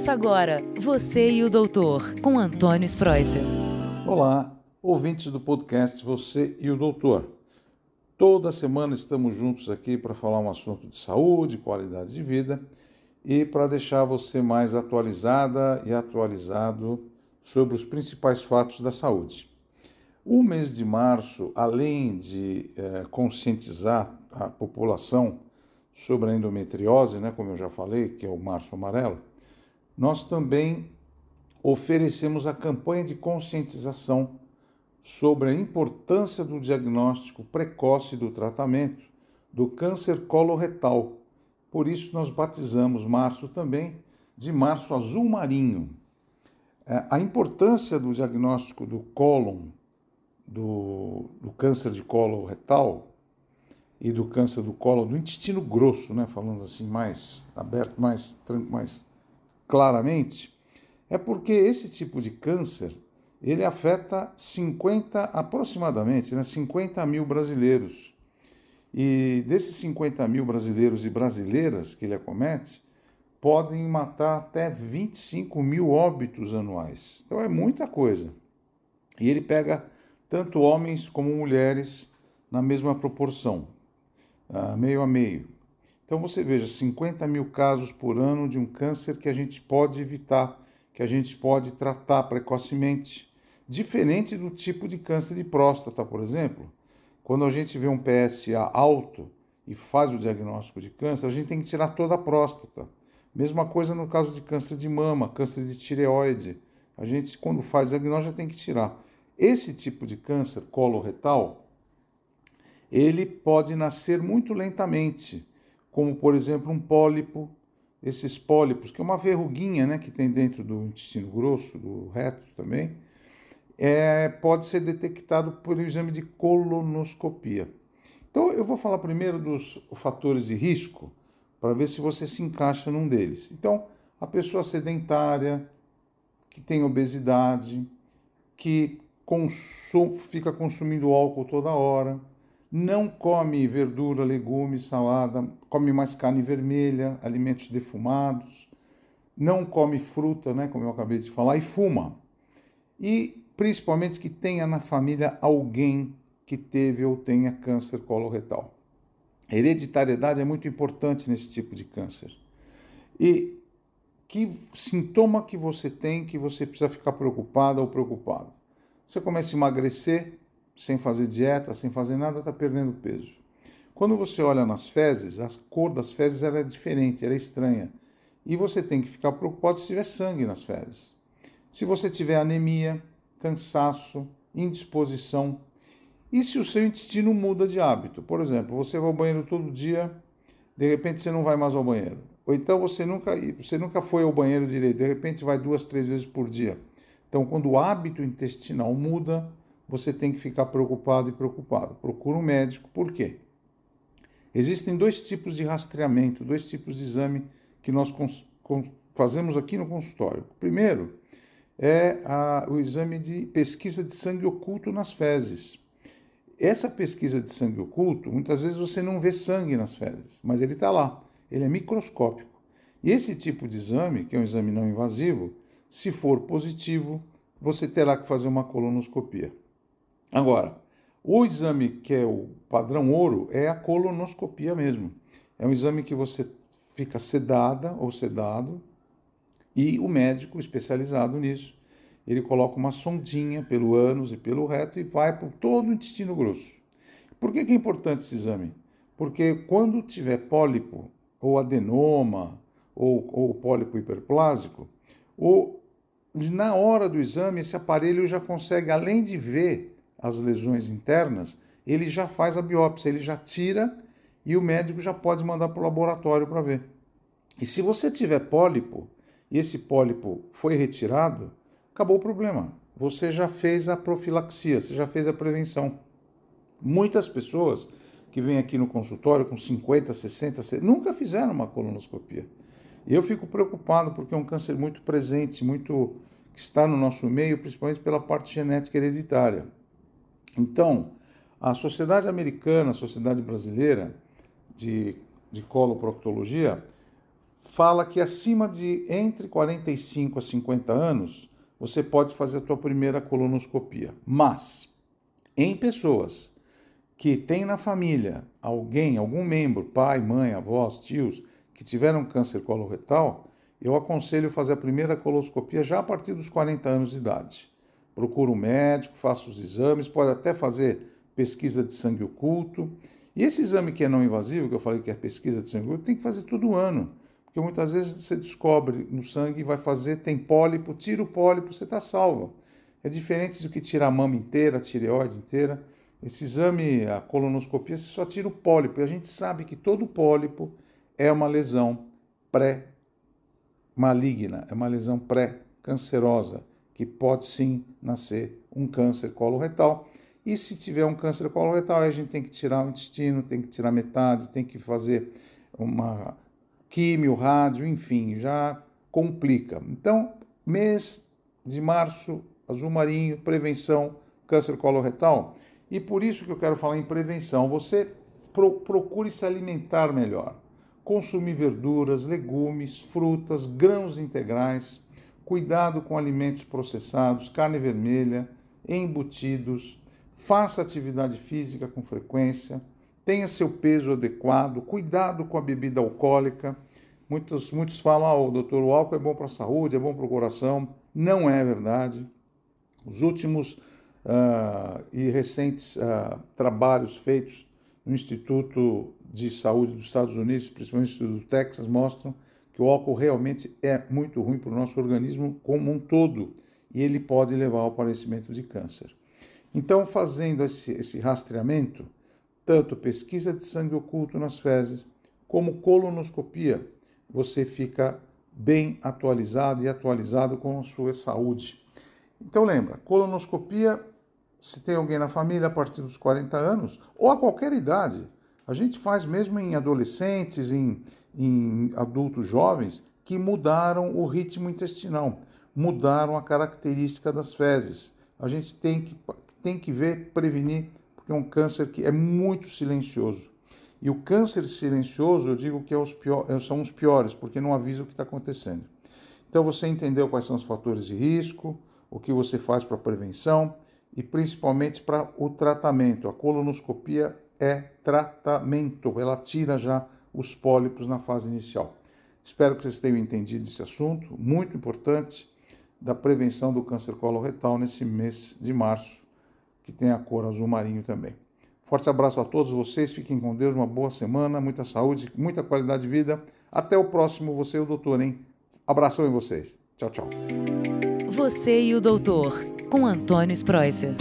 Ouça agora Você e o Doutor, com Antônio Spreuser. Olá, ouvintes do podcast Você e o Doutor. Toda semana estamos juntos aqui para falar um assunto de saúde, qualidade de vida e para deixar você mais atualizada e atualizado sobre os principais fatos da saúde. O mês de março, além de é, conscientizar a população sobre a endometriose, né, como eu já falei, que é o março amarelo, nós também oferecemos a campanha de conscientização sobre a importância do diagnóstico precoce do tratamento do câncer coloretal. Por isso, nós batizamos março também de março azul marinho. É, a importância do diagnóstico do cólon, do, do câncer de colo retal e do câncer do colo do intestino grosso, né, falando assim mais aberto, mais, mais claramente, é porque esse tipo de câncer ele afeta 50 aproximadamente, né, 50 mil brasileiros. E desses 50 mil brasileiros e brasileiras que ele acomete, podem matar até 25 mil óbitos anuais. Então é muita coisa. E ele pega tanto homens como mulheres na mesma proporção, uh, meio a meio. Então você veja, 50 mil casos por ano de um câncer que a gente pode evitar, que a gente pode tratar precocemente. Diferente do tipo de câncer de próstata, por exemplo. Quando a gente vê um PSA alto e faz o diagnóstico de câncer, a gente tem que tirar toda a próstata. Mesma coisa no caso de câncer de mama, câncer de tireoide. A gente, quando faz o diagnóstico, já tem que tirar. Esse tipo de câncer coloretal, ele pode nascer muito lentamente como por exemplo um pólipo, esses pólipos, que é uma verruguinha né, que tem dentro do intestino grosso, do reto também, é, pode ser detectado por um exame de colonoscopia. Então eu vou falar primeiro dos fatores de risco para ver se você se encaixa num deles. Então, a pessoa sedentária, que tem obesidade, que consum, fica consumindo álcool toda hora, não come verdura, legumes, salada, come mais carne vermelha, alimentos defumados, não come fruta, né, como eu acabei de falar, e fuma. E principalmente que tenha na família alguém que teve ou tenha câncer coloretal. Hereditariedade é muito importante nesse tipo de câncer. E que sintoma que você tem que você precisa ficar preocupado ou preocupado? Você começa a emagrecer, sem fazer dieta, sem fazer nada, está perdendo peso. Quando você olha nas fezes, a cor das fezes é diferente, ela é estranha. E você tem que ficar preocupado se tiver sangue nas fezes. Se você tiver anemia, cansaço, indisposição. E se o seu intestino muda de hábito? Por exemplo, você vai ao banheiro todo dia, de repente você não vai mais ao banheiro. Ou então você nunca, você nunca foi ao banheiro direito, de repente vai duas, três vezes por dia. Então, quando o hábito intestinal muda, você tem que ficar preocupado e preocupado. Procura um médico. Por quê? Existem dois tipos de rastreamento, dois tipos de exame que nós fazemos aqui no consultório. O primeiro é a, o exame de pesquisa de sangue oculto nas fezes. Essa pesquisa de sangue oculto, muitas vezes você não vê sangue nas fezes, mas ele está lá, ele é microscópico. E esse tipo de exame, que é um exame não invasivo, se for positivo, você terá que fazer uma colonoscopia. Agora, o exame que é o padrão ouro é a colonoscopia mesmo. É um exame que você fica sedada ou sedado e o médico especializado nisso, ele coloca uma sondinha pelo ânus e pelo reto e vai por todo o intestino grosso. Por que, é importante esse exame? Porque quando tiver pólipo ou adenoma ou, ou pólipo hiperplásico, ou, na hora do exame esse aparelho já consegue, além de ver as lesões internas, ele já faz a biópsia, ele já tira e o médico já pode mandar para o laboratório para ver. E se você tiver pólipo e esse pólipo foi retirado, acabou o problema. Você já fez a profilaxia, você já fez a prevenção. Muitas pessoas que vêm aqui no consultório com 50, 60, 60 nunca fizeram uma colonoscopia. Eu fico preocupado porque é um câncer muito presente, muito que está no nosso meio, principalmente pela parte genética hereditária. Então, a Sociedade Americana, a Sociedade Brasileira de, de Coloproctologia, fala que acima de entre 45 a 50 anos, você pode fazer a tua primeira colonoscopia. Mas em pessoas que têm na família alguém, algum membro, pai, mãe, avós, tios, que tiveram câncer coloretal, eu aconselho fazer a primeira coloscopia já a partir dos 40 anos de idade. Procura um médico, faça os exames, pode até fazer pesquisa de sangue oculto. E esse exame que é não invasivo, que eu falei que é pesquisa de sangue oculto, tem que fazer todo ano. Porque muitas vezes você descobre no sangue, vai fazer, tem pólipo, tira o pólipo, você está salvo. É diferente do que tirar a mama inteira, a tireoide inteira. Esse exame, a colonoscopia, você só tira o pólipo. E a gente sabe que todo pólipo é uma lesão pré-maligna, é uma lesão pré-cancerosa, que pode sim nascer um câncer coloretal. E se tiver um câncer coloretal, a gente tem que tirar o intestino, tem que tirar metade, tem que fazer uma químio, rádio, enfim, já complica. Então, mês de março, azul marinho, prevenção, câncer coloretal. E por isso que eu quero falar em prevenção. Você pro, procure se alimentar melhor. Consumir verduras, legumes, frutas, grãos integrais. Cuidado com alimentos processados, carne vermelha, embutidos. Faça atividade física com frequência tenha seu peso adequado, cuidado com a bebida alcoólica. Muitos, muitos falam, ah, doutor, o álcool é bom para a saúde, é bom para o coração. Não é verdade. Os últimos uh, e recentes uh, trabalhos feitos no Instituto de Saúde dos Estados Unidos, principalmente do Texas, mostram que o álcool realmente é muito ruim para o nosso organismo como um todo e ele pode levar ao aparecimento de câncer. Então, fazendo esse, esse rastreamento, tanto pesquisa de sangue oculto nas fezes, como colonoscopia, você fica bem atualizado e atualizado com a sua saúde. Então lembra, colonoscopia, se tem alguém na família a partir dos 40 anos, ou a qualquer idade, a gente faz mesmo em adolescentes, em, em adultos jovens, que mudaram o ritmo intestinal, mudaram a característica das fezes. A gente tem que, tem que ver, prevenir é um câncer que é muito silencioso. E o câncer silencioso, eu digo que é os pior, é, são os piores, porque não avisa o que está acontecendo. Então você entendeu quais são os fatores de risco, o que você faz para prevenção e principalmente para o tratamento. A colonoscopia é tratamento, ela tira já os pólipos na fase inicial. Espero que vocês tenham entendido esse assunto, muito importante, da prevenção do câncer coloretal nesse mês de março que tem a cor azul marinho também. Forte abraço a todos vocês, fiquem com Deus, uma boa semana, muita saúde, muita qualidade de vida. Até o próximo, você e o doutor, hein? Abração em vocês. Tchau, tchau. Você e o doutor, com Antônio Spreuser.